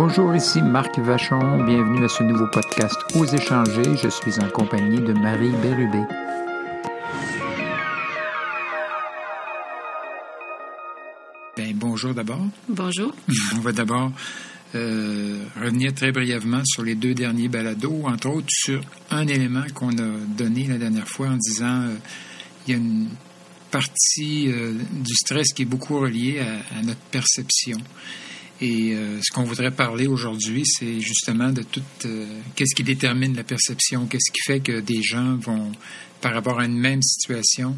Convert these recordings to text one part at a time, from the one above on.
Bonjour, ici Marc Vachon. Bienvenue à ce nouveau podcast Aux échanger. Je suis en compagnie de Marie Bérubé. Ben, bonjour d'abord. Bonjour. On va d'abord euh, revenir très brièvement sur les deux derniers balados, entre autres sur un élément qu'on a donné la dernière fois en disant euh, il y a une partie euh, du stress qui est beaucoup reliée à, à notre perception. Et euh, ce qu'on voudrait parler aujourd'hui, c'est justement de tout euh, qu'est-ce qui détermine la perception, qu'est-ce qui fait que des gens vont, par rapport à une même situation,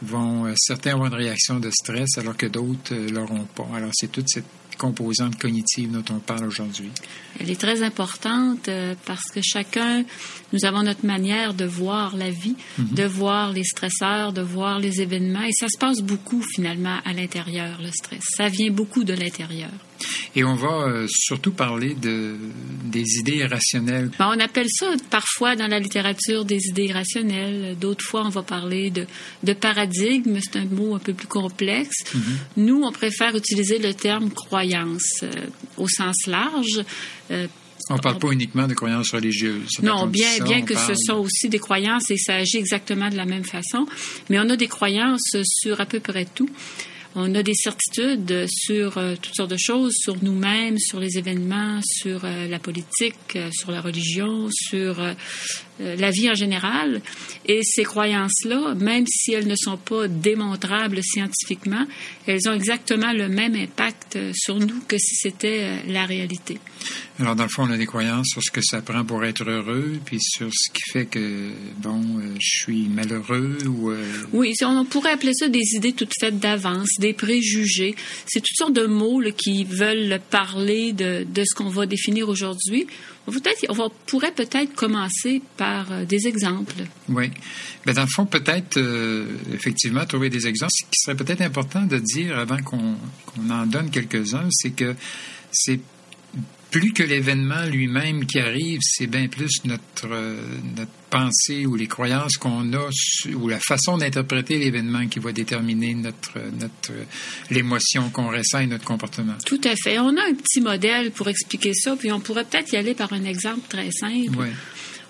vont euh, certains avoir une réaction de stress alors que d'autres euh, l'auront pas? Alors c'est toute cette composante cognitive dont on parle aujourd'hui. Elle est très importante parce que chacun, nous avons notre manière de voir la vie, de voir les stresseurs, de voir les événements. Et ça se passe beaucoup finalement à l'intérieur, le stress. Ça vient beaucoup de l'intérieur. Et on va euh, surtout parler de, des idées irrationnelles. Ben, on appelle ça parfois dans la littérature des idées irrationnelles. D'autres fois, on va parler de, de paradigme. C'est un mot un peu plus complexe. Nous, on préfère utiliser le terme croyance euh, au sens large. Euh, On ne parle pas uniquement de croyances religieuses. Non, bien, ça, bien que parle- ce sont aussi des croyances et ça agit exactement de la même façon, mais on a des croyances sur à peu près tout. On a des certitudes sur euh, toutes sortes de choses, sur nous-mêmes, sur les événements, sur euh, la politique, euh, sur la religion, sur la vie en général. Et ces croyances-là, même si elles ne sont pas démontrables scientifiquement, elles ont exactement le même impact euh, sur nous que si c'était euh, la réalité. Alors, dans le fond, on a des croyances sur ce que ça prend pour être heureux, puis sur ce qui fait que, bon, euh, je suis malheureux ou... euh, Oui, on on pourrait appeler ça des idées toutes faites d'avance, des préjugés. C'est toutes sortes de mots là, qui veulent parler de, de ce qu'on va définir aujourd'hui. On, pourrait peut-être commencer par euh, des exemples. Oui. Ben, dans le fond, peut-être, euh, effectivement, trouver des exemples. Ce qui serait peut-être important de dire avant qu'on qu'on en donne quelques-uns, c'est que c'est plus que l'événement lui-même qui arrive, c'est bien plus notre, euh, notre pensée ou les croyances qu'on a ou la façon d'interpréter l'événement qui va déterminer notre, notre l'émotion qu'on ressent et notre comportement. Tout à fait. On a un petit modèle pour expliquer ça, puis on pourrait peut-être y aller par un exemple très simple. Oui.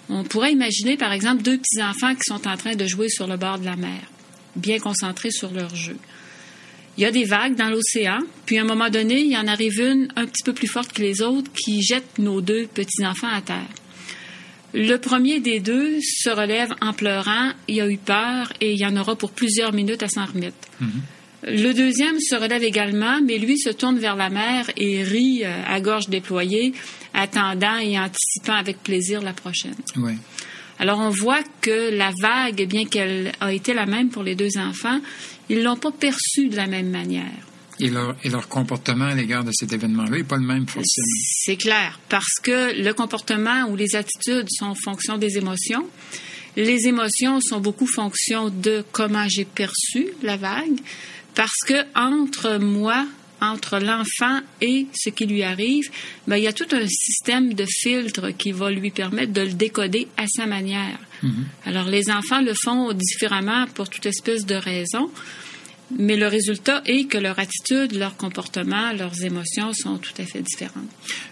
On pourrait imaginer, par exemple, deux petits-enfants qui sont en train de jouer sur le bord de la mer, bien concentrés sur leur jeu. Il y a des vagues dans l'océan, puis à un moment donné, il y en arrive une un petit peu plus forte que les autres qui jette nos deux petits-enfants à terre. Le premier des deux se relève en pleurant, il a eu peur et il y en aura pour plusieurs minutes à s'en remettre. Le deuxième se relève également, mais lui se tourne vers la mer et rit euh, à gorge déployée, attendant et anticipant avec plaisir la prochaine. Oui. Alors on voit que la vague, bien qu'elle a été la même pour les deux enfants, ils l'ont pas perçue de la même manière. Et leur, et leur comportement à l'égard de cet événement-là n'est pas le même forcément. C'est clair, parce que le comportement ou les attitudes sont en fonction des émotions. Les émotions sont beaucoup fonction de comment j'ai perçu la vague, parce que entre moi, entre l'enfant et ce qui lui arrive, ben, il y a tout un système de filtres qui va lui permettre de le décoder à sa manière. Alors les enfants le font différemment pour toute espèce de raison. Mais le résultat est que leur attitude, leur comportement, leurs émotions sont tout à fait différentes.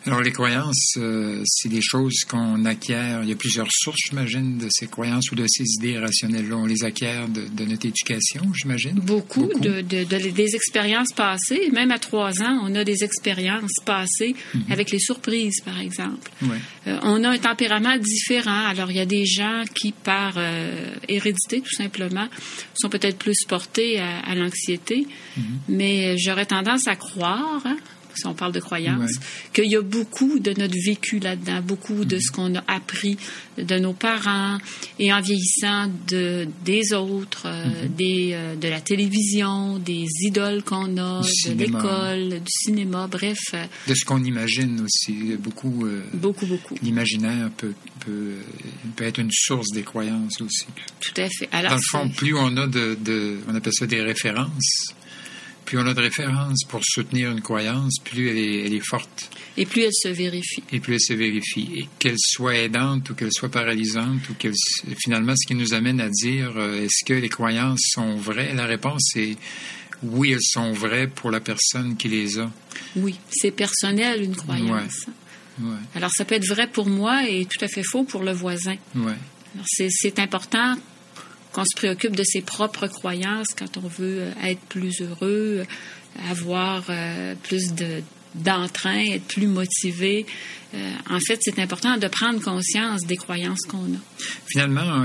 Alors, les croyances, euh, c'est des choses qu'on acquiert. Il y a plusieurs sources, j'imagine, de ces croyances ou de ces idées rationnelles-là. On les acquiert de, de notre éducation, j'imagine? Beaucoup, Beaucoup. De, de- de- des expériences passées. Même à trois ans, on a des expériences passées avec les surprises, par exemple. Ouais. Euh, on a un tempérament différent. Alors, il y a des gens qui, par euh, hérédité, tout simplement, sont peut-être plus portés à, à l'anxiété. Mais j'aurais tendance à croire, hein, si on parle de croyance, Ouais. qu'il y a beaucoup de notre vécu là-dedans, beaucoup de ce qu'on a appris de nos parents et en vieillissant de, des autres, euh, des, euh, de la télévision, des idoles qu'on a, Du de l'école, du cinéma, bref, euh, De ce qu'on imagine aussi. Beaucoup. euh, beaucoup, beaucoup. L'imaginaire peut, peut, peut être une source des croyances aussi. Tout à fait. Alors, Dans le fond, plus on a de, de- on appelle ça des références, plus on a de références pour soutenir une croyance, plus elle est, elle est forte et plus elle se vérifie. et plus elle se vérifie. Et qu'elle soit aidante ou qu'elle soit paralysante ou qu'elle, finalement, ce qui nous amène à dire, euh, est-ce que les croyances sont vraies? La réponse est oui, elles sont vraies pour la personne qui les a. oui, c'est personnel une croyance. Alors ça peut être vrai pour moi et tout à fait faux pour le voisin. Ouais. C'est important qu'on se préoccupe de ses propres croyances quand on veut euh, être plus heureux, avoir euh, plus de d'entrain, être plus motivé. Euh, en fait, c'est important de prendre conscience des croyances qu'on a. Finalement,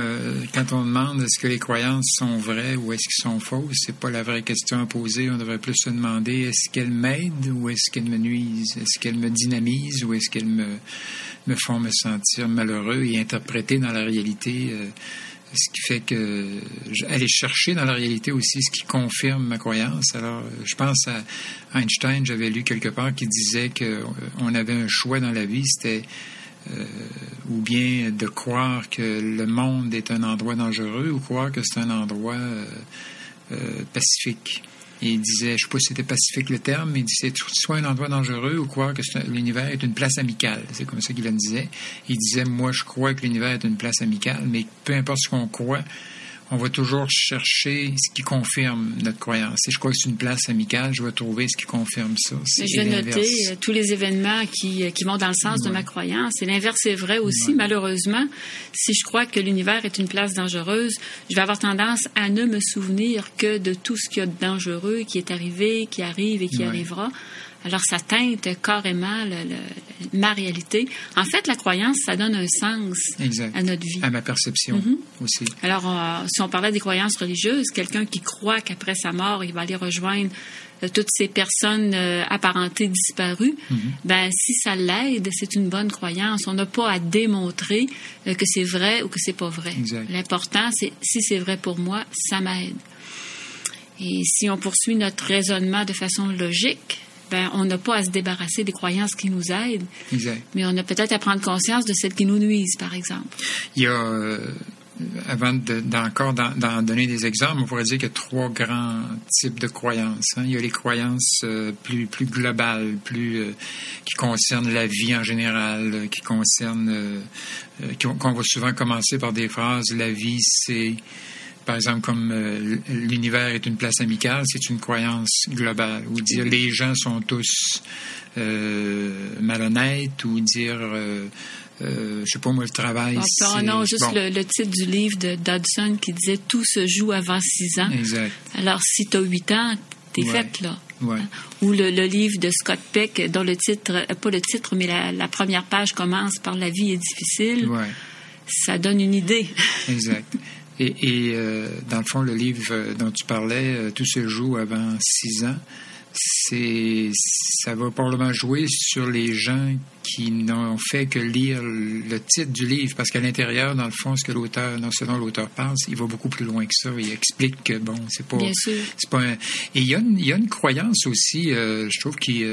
quand on demande est-ce que les croyances sont vraies ou est-ce qu'elles sont fausses, c'est pas la vraie question à poser. On devrait plus se demander est-ce qu'elles m'aident ou est-ce qu'elles me nuisent, est-ce qu'elles me dynamisent ou est-ce qu'elles me me font me sentir malheureux et interpréter dans la réalité ce qui fait que aller chercher dans la réalité aussi ce qui confirme ma croyance. Alors, je pense à Einstein, j'avais lu quelque part qui disait qu'on euh, avait un choix dans la vie, c'était euh, ou bien de croire que le monde est un endroit dangereux ou croire que c'est un endroit euh, pacifique il disait, je ne sais pas si c'était pacifique le terme, mais il disait soit un endroit dangereux ou croire que l'univers est une place amicale? C'est comme ça qu'il en disait. Il disait, moi, je crois que l'univers est une place amicale, mais peu importe ce qu'on croit, on va toujours chercher ce qui confirme notre croyance. Si je crois que c'est une place amicale, je vais trouver ce qui confirme ça. Je vais noter euh, tous les événements qui, euh, qui vont dans le sens de ma croyance. Et l'inverse est vrai aussi, malheureusement. Si je crois que l'univers est une place dangereuse, je vais avoir tendance à ne me souvenir que de tout ce qu'il y a de dangereux qui est arrivé, qui arrive et qui arrivera. Alors, ça teinte carrément ma réalité. En fait, la croyance, ça donne un sens à notre vie. À ma perception mhm. aussi. Alors, euh, si on parlait des croyances religieuses, quelqu'un qui croit qu'après sa mort, il va aller rejoindre euh, toutes ces personnes euh, apparentées disparues, mhm. ben si ça l'aide, c'est une bonne croyance. On n'a pas à démontrer que c'est vrai ou que c'est pas vrai. L'important, c'est si c'est vrai pour moi, ça m'aide. Et si on poursuit notre raisonnement de façon logique, ben, on n'a pas à se débarrasser des croyances qui nous aident, mais on a peut-être à prendre conscience de celles qui nous nuisent, par exemple. Il y a, euh, avant d'encore d'en donner des exemples, on pourrait dire qu'il y a trois grands types de croyances. Hein. Il y a les croyances euh, plus, plus globales, plus euh, qui concernent la vie en général, qui concernent, qu'on va souvent commencer par des phrases, la vie c'est par exemple, comme euh, l'univers est une place amicale, c'est une croyance globale. Ou dire les gens sont tous euh, malhonnêtes, ou dire, euh, euh, je sais pas moi, le travail. Ah, non, juste le, titre du livre de Dodson qui disait Tout se joue avant six ans. Exact. Alors, si tu as huit ans, t'es es faite, là. Ouais. Ou le, livre de Scott Peck, dont le titre, pas le titre, mais la, la première page commence par La vie est difficile. Ouais. Ça donne une idée. exact. Et, euh, dans le fond, le livre dont tu parlais, euh, Tout se joue avant six ans, c'est ça va probablement jouer sur les gens qui n'ont fait que lire le titre du livre, parce qu'à l'intérieur, dans le fond, ce que l'auteur, non, dont l'auteur parle, il va beaucoup plus loin que ça. Il explique que bon, c'est pas, c'est pas. Un... Et il y, a une, il y a une croyance aussi, euh, je trouve, qui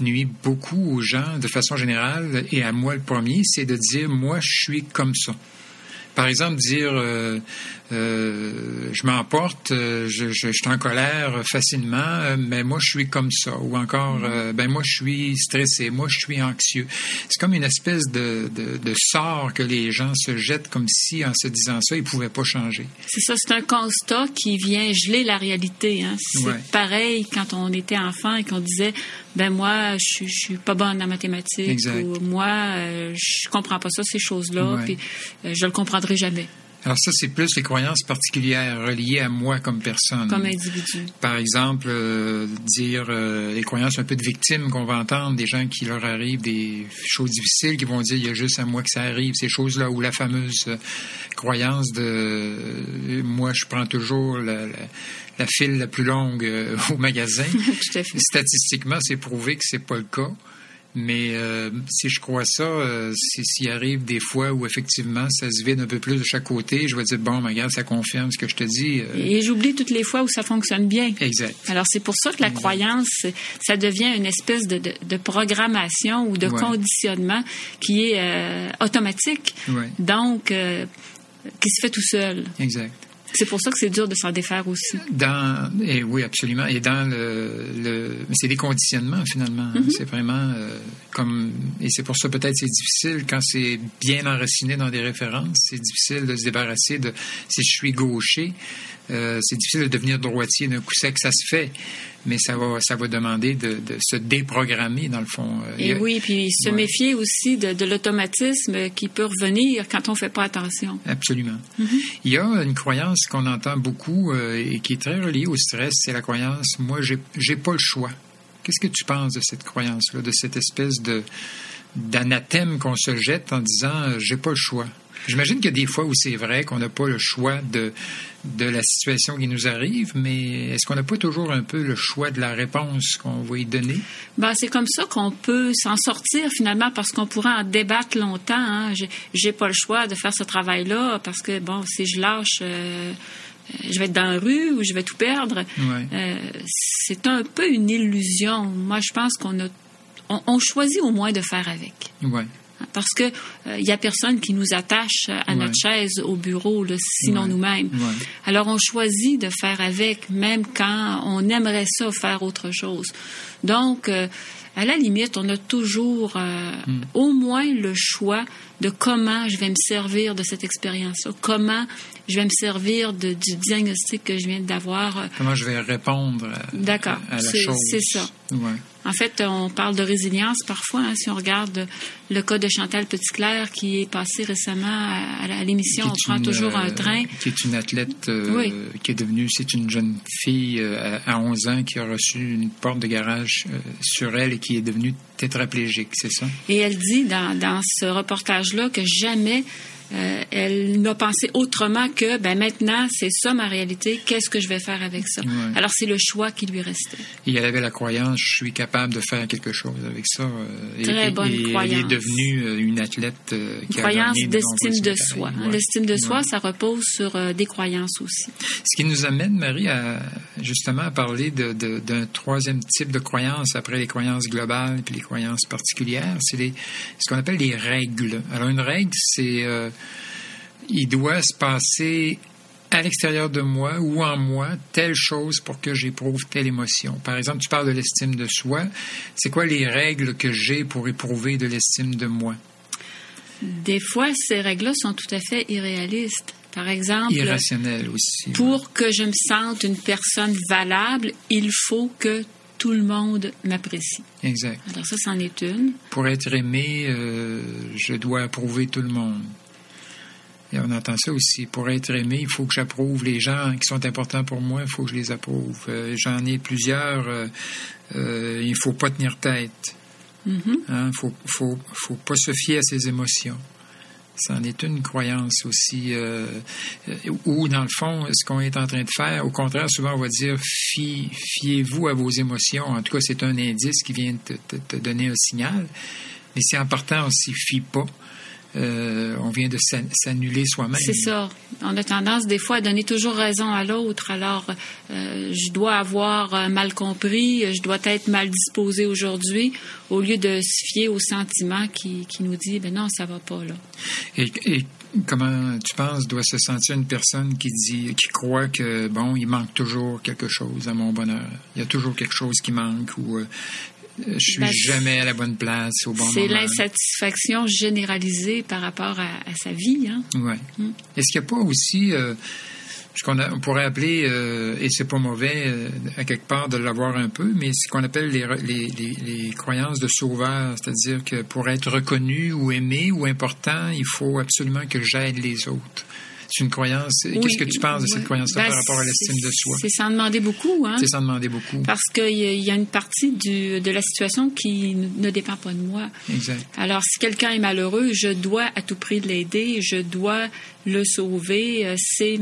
nuit beaucoup aux gens de façon générale, et à moi le premier, c'est de dire moi, je suis comme ça. Par exemple, dire euh, euh, je m'emporte, euh, je, je, suis en colère facilement, mais moi je suis comme ça. Ou encore, mm-hmm. ben moi je suis stressé, moi je suis anxieux. C'est comme une espèce de, de, sort que les gens se jettent comme si en se disant ça, ils pouvaient pas changer. C'est ça, c'est un constat qui vient geler la réalité. Hein. C'est pareil quand on était enfant et qu'on disait ben moi je, je suis pas bonne en mathématiques ou moi je comprends pas ça ces choses-là, puis je le comprendrai jamais. Alors ça, c'est plus les croyances particulières reliées à moi comme personne. Comme individu. Par exemple, euh, dire euh, les croyances un peu de victimes qu'on va entendre, des gens qui leur arrivent des choses difficiles, qui vont dire il y a juste à moi que ça arrive, ces choses-là, ou la fameuse euh, croyance de moi je prends toujours la, la, file la plus longue au magasin. Tout à fait. Statistiquement, c'est prouvé que c'est pas le cas. Mais euh, si je crois ça, euh, s'il arrive des fois où effectivement ça se vide un peu plus de chaque côté, je vais dire bon, regarde, ça confirme ce que je te dis. Euh. Et j'oublie toutes les fois où ça fonctionne bien. Exact. Alors c'est pour ça que la croyance, ça devient une espèce de, de, programmation ou de conditionnement qui est automatique. Donc qui se fait tout seul. Exact. C'est pour ça que c'est dur de s'en défaire aussi. Dans, et oui, absolument. Et dans le, le c'est des conditionnements finalement. Mm-hmm. C'est vraiment euh, comme, et c'est pour ça peut-être c'est difficile quand c'est bien enraciné dans des références. C'est difficile de se débarrasser de. Si je suis gaucher, Euh, c'est difficile de devenir droitier d'un coup sec, ça se fait, mais ça va, ça va demander de, se déprogrammer dans le fond. Euh, Et oui, puis se méfier aussi de, l'automatisme qui peut revenir quand on ne fait pas attention. Absolument. Mm-hmm. Il y a une croyance qu'on entend beaucoup euh, et qui est très reliée au stress, c'est la croyance moi j'ai, j'ai pas le choix. Qu'est-ce que tu penses de cette croyance-là, de cette espèce de d'anathème qu'on se jette en disant j'ai pas le choix? J'imagine qu'il y a des fois où c'est vrai qu'on n'a pas le choix de, de la situation qui nous arrive, mais est-ce qu'on n'a pas toujours un peu le choix de la réponse qu'on va y donner? Ben, c'est comme ça qu'on peut s'en sortir finalement parce qu'on pourrait en débattre longtemps. Hein. J'ai pas le choix de faire ce travail-là parce que, bon, si je lâche... Euh, je vais être dans la rue ou je vais tout perdre. Euh, c'est un peu une illusion. Moi, je pense qu'on a, on, choisit au moins de faire avec. Ouais. Parce que il euh, y a personne qui nous attache à notre chaise au bureau, sinon nous-mêmes. Alors on choisit de faire avec, même quand on aimerait ça faire autre chose. Donc, euh, à la limite, on a toujours euh, hmm. au moins le choix de comment je vais me servir de cette expérience-là, comment je vais me servir de, du diagnostic que je viens d'avoir. Comment je vais répondre à, D'accord, c'est ça. En fait, on parle de résilience parfois. Hein, si on regarde le cas de Chantal Petitclerc qui est passée récemment à, l'émission On prend toujours un euh, train. Qui est une athlète euh, qui est devenue, c'est une jeune fille euh, à 11 ans qui a reçu une porte de garage sur elle et qui est devenue tétraplégique, c'est ça? Et elle dit dans, dans ce reportage-là que jamais euh, elle n'a pensé autrement que ben maintenant c'est ça ma réalité qu'est-ce que je vais faire avec ça? Alors c'est le choix qui lui restait. Et elle avait la croyance je suis capable de faire quelque chose avec ça euh, très bonne croyance elle est devenue euh, une athlète qui une croyance d'estime de soi hein. l'estime de soi ça repose sur des croyances aussi. Ce qui nous amène Marie à justement à parler d'un troisième type de croyance après les croyances globales puis les croyances particulières. C'est ce qu'on appelle les règles. Alors une règle c'est il doit se passer à l'extérieur de moi ou en moi telle chose pour que j'éprouve telle émotion. Par exemple, tu parles de l'estime de soi. C'est quoi les règles que j'ai pour éprouver de l'estime de moi? Des fois, ces règles-là sont tout à fait irréalistes. Par exemple, irrationnelles aussi. Pour que je me sente une personne valable, il faut que tout le monde m'apprécie. Exact. Alors ça, c'en est une. Pour être aimé, euh, je dois approuver tout le monde. Et on entend ça aussi. Pour être aimé, il faut que j'approuve les gens qui sont importants pour moi, il faut que je les approuve. Euh, j'en ai plusieurs, euh, euh, il ne faut pas tenir tête. Il mm-hmm. ne hein, faut, faut, faut, pas se fier à ses émotions. Ça en est une croyance aussi. ou, dans le fond, ce qu'on est en train de faire, au contraire, souvent on va dire fiez-vous à vos émotions. En tout cas, c'est un indice qui vient te, te, donner un signal. Mais c'est important, on s'y fie pas. Euh, on vient de s'annuler soi-même. C'est ça. On a tendance des fois à donner toujours raison à l'autre. Alors, euh, je dois avoir euh, mal compris, je dois être mal disposé aujourd'hui, au lieu de se fier au sentiment qui, nous dit, ben non, ça va pas là. Et, comment tu penses doit se sentir une personne qui dit, qui croit que bon, il manque toujours quelque chose à mon bonheur? Il y a toujours quelque chose qui manque ou je suis ben, jamais à la bonne place au bon moment. C'est l'insatisfaction généralisée par rapport à, sa vie. Hein? Oui. Hmm. Est-ce qu'il n'y a pas aussi euh, ce qu'on on pourrait appeler, euh, et c'est pas mauvais euh, à quelque part de l'avoir un peu, mais ce qu'on appelle les, les, les, croyances de sauveur, c'est-à-dire que pour être reconnu ou aimé ou important, il faut absolument que j'aide les autres. C'est une croyance. Qu'est-ce que tu penses de cette croyance-là par ben, rapport à l'estime de soi? C'est sans demander beaucoup. Hein? C'est sans demander beaucoup. Parce qu'il y, a une partie du, de la situation qui ne dépend pas de moi. Exact. Alors, si quelqu'un est malheureux, je dois à tout prix l'aider, je dois le sauver. Euh, c'est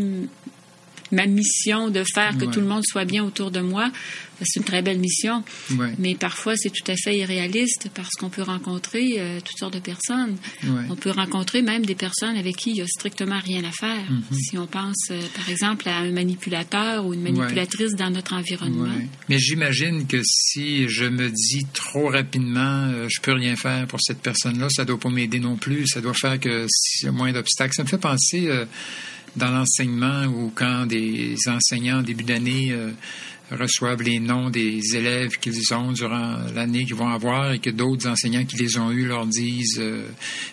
ma mission de faire que tout le monde soit bien autour de moi. C'est une très belle mission, mais parfois c'est tout à fait irréaliste parce qu'on peut rencontrer euh, toutes sortes de personnes. On peut rencontrer même des personnes avec qui il n'y a strictement rien à faire. Mm-hmm. Si on pense, euh, par exemple, à un manipulateur ou une manipulatrice dans notre environnement. Mais j'imagine que si je me dis trop rapidement, je euh, je peux rien faire pour cette personne-là, ça ne doit pas m'aider non plus. Ça doit faire que s'il y a moins d'obstacles. Ça me fait penser dans l'enseignement ou quand des enseignants en début d'année reçoivent les noms des élèves qu'ils ont durant l'année qu'ils vont avoir et que d'autres enseignants qui les ont eus leur disent euh,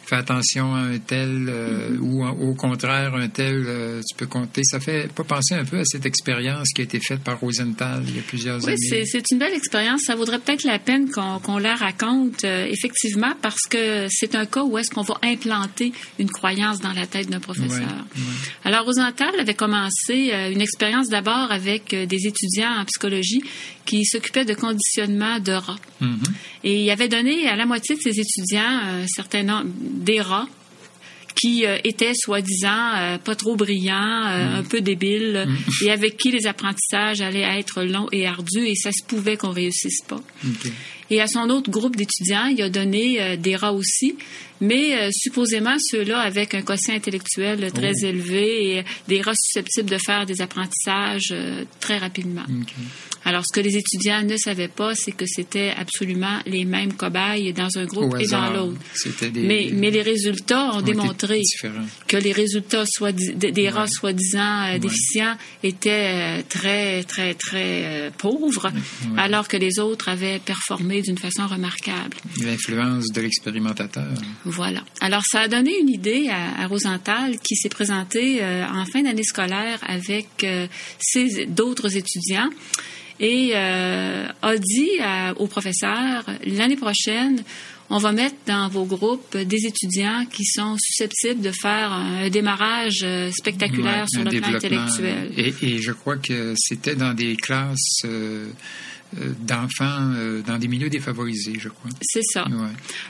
fais attention à un tel euh, mm-hmm. ou au contraire un tel euh, tu peux compter. Ça fait pas penser un peu à cette expérience qui a été faite par Rosenthal il y a plusieurs années. Oui, c'est une belle expérience. Ça vaudrait peut-être la peine qu'on la raconte effectivement parce que c'est un cas où est-ce qu'on va implanter une croyance dans la tête d'un professeur. Alors Rosenthal avait commencé une expérience d'abord avec des étudiants psychologie qui s'occupait de conditionnement de rats. Mm-hmm. Et il avait donné à la moitié de ses étudiants un certain nombre des rats qui euh, étaient soi-disant euh, pas trop brillants, euh, mm-hmm. un peu débiles, mm-hmm. et avec qui les apprentissages allaient être longs et ardus, et ça se pouvait qu'on réussisse pas. Et à son autre groupe d'étudiants, il a donné des rats aussi, mais supposément ceux-là avec un quotient intellectuel très oh. élevé et des rats susceptibles de faire des apprentissages très rapidement. Alors, ce que les étudiants ne savaient pas, c'est que c'était absolument les mêmes cobayes dans un groupe et dans l'autre. Mais, mais les résultats ont, démontré que les résultats soit, des rats soi-disant euh, déficients étaient euh, très, très, très euh, pauvres, alors que les autres avaient performé d'une façon remarquable. L'influence de l'expérimentateur. Voilà. Alors, ça a donné une idée à, Rosenthal qui s'est présenté en fin d'année scolaire avec d'autres étudiants et euh, a dit au professeur, l'année prochaine, on va mettre dans vos groupes des étudiants qui sont susceptibles de faire un démarrage euh, spectaculaire sur le plan intellectuel. Et, je crois que c'était dans des classes... Euh, euh, d'enfants euh, dans des milieux défavorisés, je crois. C'est ça.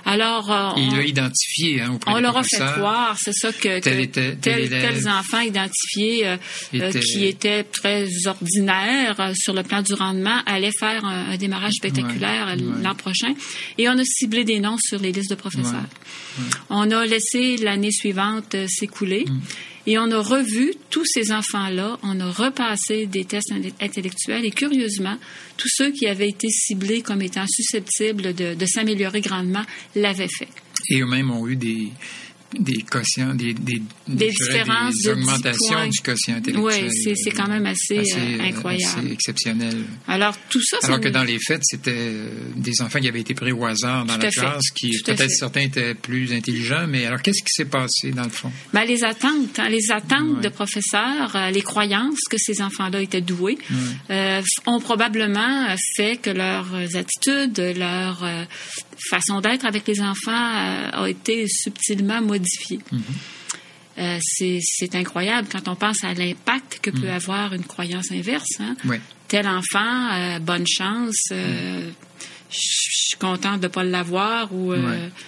Alors, euh, il l'a identifié hein, On leur a fait croire, c'est ça, que, tels enfants identifiés qui étaient très ordinaires sur le plan du rendement allaient faire un, démarrage spectaculaire l'an prochain. Et on a ciblé des noms sur les listes de professeurs. On a laissé l'année suivante s'écouler. Mm. Et on a revu tous ces enfants-là, on a repassé des tests intellectuels et curieusement, tous ceux qui avaient été ciblés comme étant susceptibles de, de s'améliorer grandement l'avaient fait. Et eux-mêmes ont eu des, des quotients, des, des, des différences, des augmentations du quotient intellectuel. Oui, c'est quand même assez, euh, incroyable. Assez exceptionnel. Alors, tout ça, Alors que dans les faits, c'était euh, des enfants qui avaient été pris au hasard dans la classe, qui peut-être certains étaient plus intelligents, mais alors qu'est-ce qui s'est passé dans le fond? Ben, les attentes, hein, les attentes de professeurs, euh, les croyances que ces enfants-là étaient doués, ont probablement fait que leurs attitudes, leur façon d'être avec les enfants a été subtilement modifiée Mhm. Euh, c'est incroyable quand on pense à l'impact que peut mhm. avoir une croyance inverse. Hein. Tel enfant, euh, bonne chance. Euh, je suis contente de ne pas l'avoir. Ou,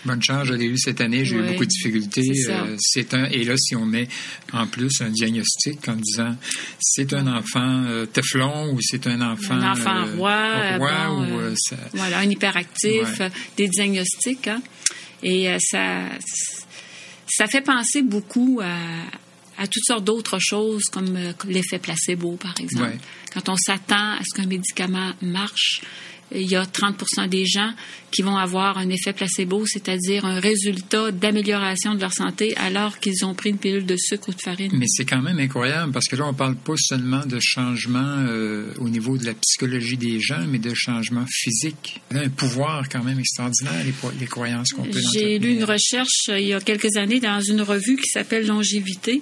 Bonne chance, je l'ai eu cette année, j'ai eu beaucoup de difficultés. C'est un et là, si on met en plus un diagnostic en disant c'est un enfant Teflon ou c'est un enfant un enfant roi, voilà un hyperactif, des diagnostics, hein. et ça ça fait penser beaucoup à, toutes sortes d'autres choses, comme, euh, l'effet placebo, par exemple. Quand on s'attend à ce qu'un médicament marche, il y a 30% des gens qui vont avoir un effet placebo, c'est-à-dire un résultat d'amélioration de leur santé alors qu'ils ont pris une pilule de sucre ou de farine. Mais c'est quand même incroyable parce que là, on ne parle pas seulement de changement euh, au niveau de la psychologie des gens, mais de changement physique. Il a un pouvoir quand même extraordinaire, les, croyances qu'on peut J'ai lu une recherche euh, il y a quelques années dans une revue qui s'appelle Longévité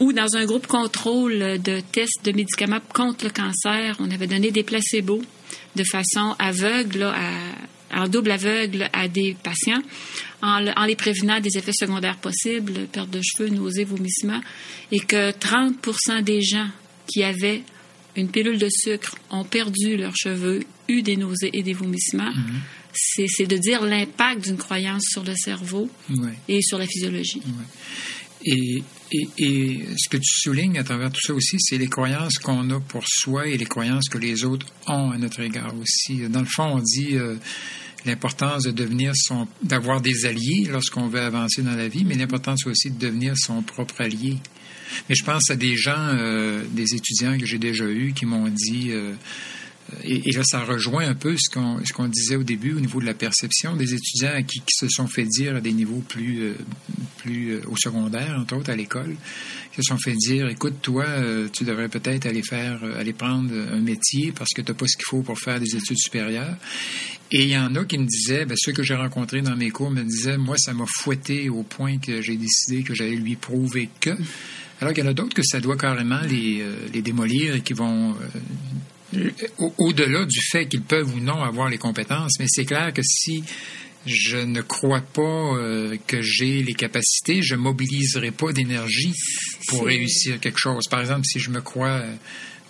où dans un groupe contrôle de tests de médicaments contre le cancer, on avait donné des placebos de façon aveugle, en double aveugle à des patients, en, les prévenant des effets secondaires possibles, perte de cheveux, nausées, vomissements, et que 30 des gens qui avaient une pilule de sucre ont perdu leurs cheveux, eu des nausées et des vomissements. Mm-hmm. C'est de dire l'impact d'une croyance sur le cerveau et sur la physiologie. Et, et, ce que tu soulignes à travers tout ça aussi, c'est les croyances qu'on a pour soi et les croyances que les autres ont à notre égard aussi. Dans le fond, on dit euh, l'importance de devenir son, d'avoir des alliés lorsqu'on veut avancer dans la vie, mais l'importance aussi de devenir son propre allié. Mais je pense à des gens, euh, des étudiants que j'ai déjà eus qui m'ont dit euh, et, là, ça rejoint un peu ce qu'on qu'on disait au début au niveau de la perception des étudiants qui, se sont fait dire à des niveaux plus euh, plus au secondaire, entre autres à l'école, qui se sont fait dire, écoute, toi, tu devrais peut-être aller faire aller prendre un métier parce que tu n'as pas ce qu'il faut pour faire des études supérieures. Et il y en a qui me disaient, ben, ceux que j'ai rencontrés dans mes cours me disaient, moi, ça m'a fouetté au point que j'ai décidé que j'allais lui prouver que. Alors qu'il y en a d'autres que ça doit carrément les, euh, les démolir et qui vont euh, au-delà du fait qu'ils peuvent ou non avoir les compétences. Mais c'est clair que si je ne crois pas euh, que j'ai les capacités, je mobiliserai pas d'énergie pour réussir quelque chose. Par exemple, si je me crois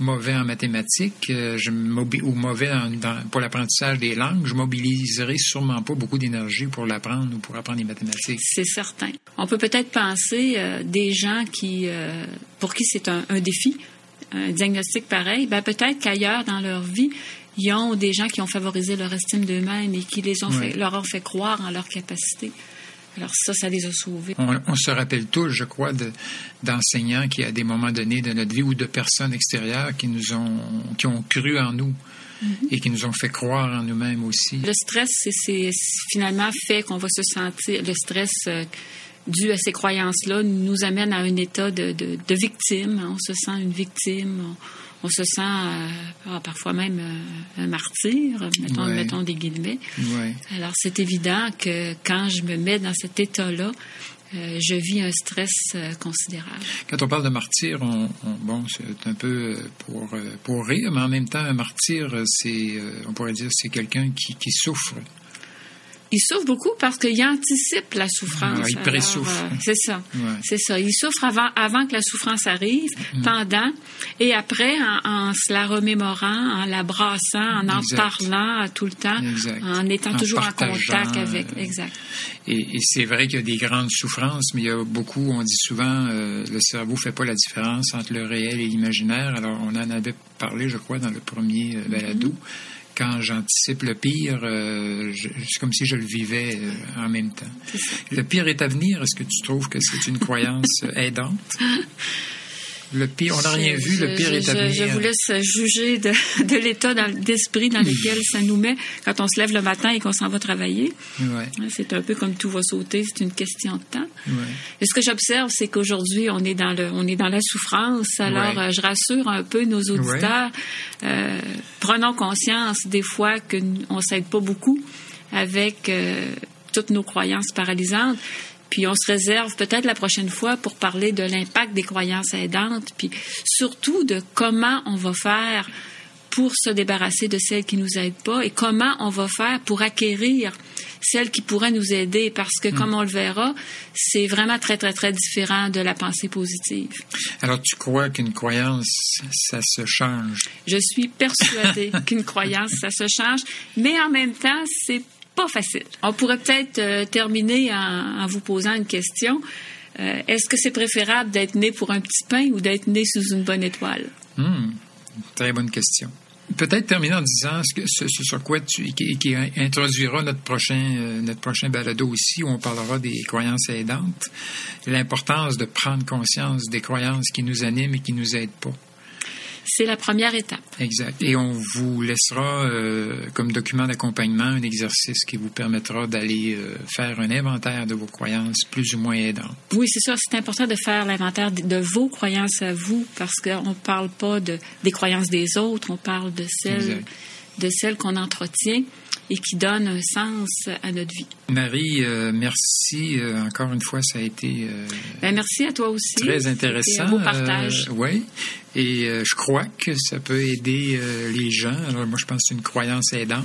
mauvais en mathématiques euh, je ou mauvais pour l'apprentissage des langues, je mobiliserai sûrement pas beaucoup d'énergie pour l'apprendre ou pour apprendre les mathématiques. C'est certain. On peut peut-être penser euh, des gens qui, euh, pour qui c'est un, défi, un diagnostic pareil, ben peut-être qu'ailleurs dans leur vie, ils ont des gens qui ont favorisé leur estime d'eux-mêmes et qui les ont fait, leur ont fait croire en leur capacité. Alors ça, ça les a sauvés. On, se rappelle tous, je crois, d'enseignants qui, à des moments donnés de notre vie, ou de personnes extérieures qui nous ont, qui ont cru en nous. Mm-hmm. Et qui nous ont fait croire en nous-mêmes aussi. Le stress, c'est finalement fait qu'on va se sentir. Le stress euh, dû à ces croyances-là nous amène à un état de, de, de victime. On se sent une victime on se sent euh, ah, parfois même euh, un martyr, mettons, des guillemets. Alors, c'est évident que quand je me mets dans cet état-là, euh, je vis un stress considérable. Quand on parle de martyr, on, bon, c'est un peu pour, pour rire, mais en même temps, un martyr, c'est, on pourrait dire, c'est quelqu'un qui, qui souffre il souffre beaucoup parce qu'il anticipe la souffrance. il pressouffre. Euh, c'est ça. C'est ça. Il souffre avant, avant que la souffrance arrive, mm. pendant, et après, en, se la remémorant, en la brassant, en en parlant tout le temps, en étant toujours en contact avec. Euh, exact. Et, c'est vrai qu'il y a des grandes souffrances, mais il y a beaucoup, on dit souvent, euh, le cerveau fait pas la différence entre le réel et l'imaginaire. Alors, on en avait parlé, je crois, dans le premier balado. Mm-hmm quand j'anticipe le pire, euh, c'est comme si je le vivais euh, en même temps. Le pire est à venir. Est-ce que tu trouves que c'est une croyance euh, aidante? Le pire, on n'a rien vu, le pire est à venir. Je vous laisse juger de, l'état d'esprit dans lequel ça nous met quand on se lève le matin et qu'on s'en va travailler. Ouais. C'est un peu comme tout va sauter, c'est une question de temps. Ouais. Et ce que j'observe, c'est qu'aujourd'hui, on est dans le, on est dans la souffrance. Alors, je rassure un peu nos auditeurs. Euh, prenons conscience des fois qu'on s'aide pas beaucoup avec euh, toutes nos croyances paralysantes. Puis on se réserve peut-être la prochaine fois pour parler de l'impact des croyances aidantes, puis surtout de comment on va faire pour se débarrasser de celles qui nous aident pas et comment on va faire pour acquérir celles qui pourraient nous aider parce que, comme hmm. on le verra, c'est vraiment très, très, très différent de la pensée positive. Alors, tu crois qu'une croyance, ça se change? Je suis persuadée qu'une croyance, ça se change, mais en même temps, c'est pas facile. On pourrait peut-être euh, terminer en, vous posant une question. Euh, est-ce que c'est préférable d'être né pour un petit pain ou d'être né sous une bonne étoile? Hmm, très bonne question. Peut-être terminer en disant ce, sur quoi tu qui, introduira notre prochain euh, notre prochain balado aussi où on parlera des croyances aidantes, l'importance de prendre conscience des croyances qui nous animent et qui nous aident pas. C'est la première étape. Exact. Et on vous laissera euh, comme document d'accompagnement un exercice qui vous permettra d'aller euh, faire un inventaire de vos croyances plus ou moins aidantes. Oui, c'est ça. C'est important de faire l'inventaire de vos croyances à vous parce qu'on ne parle pas de, des croyances des autres, on parle de celles, de celles qu'on entretient et qui donnent un sens à notre vie. Marie, euh, merci encore une fois, ça a été. Ben, merci à toi aussi. Très intéressant. Un beau partage. oui. Et euh, je crois que ça peut aider euh, les gens. Alors moi, je pense que c'est une croyance aidante.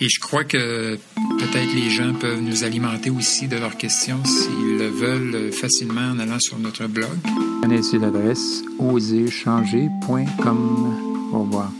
Et je crois que peut-être les gens peuvent nous alimenter aussi de leurs questions s'ils le veulent facilement en allant sur notre blog. Connaissez l'adresse oserchanger.com. Au revoir.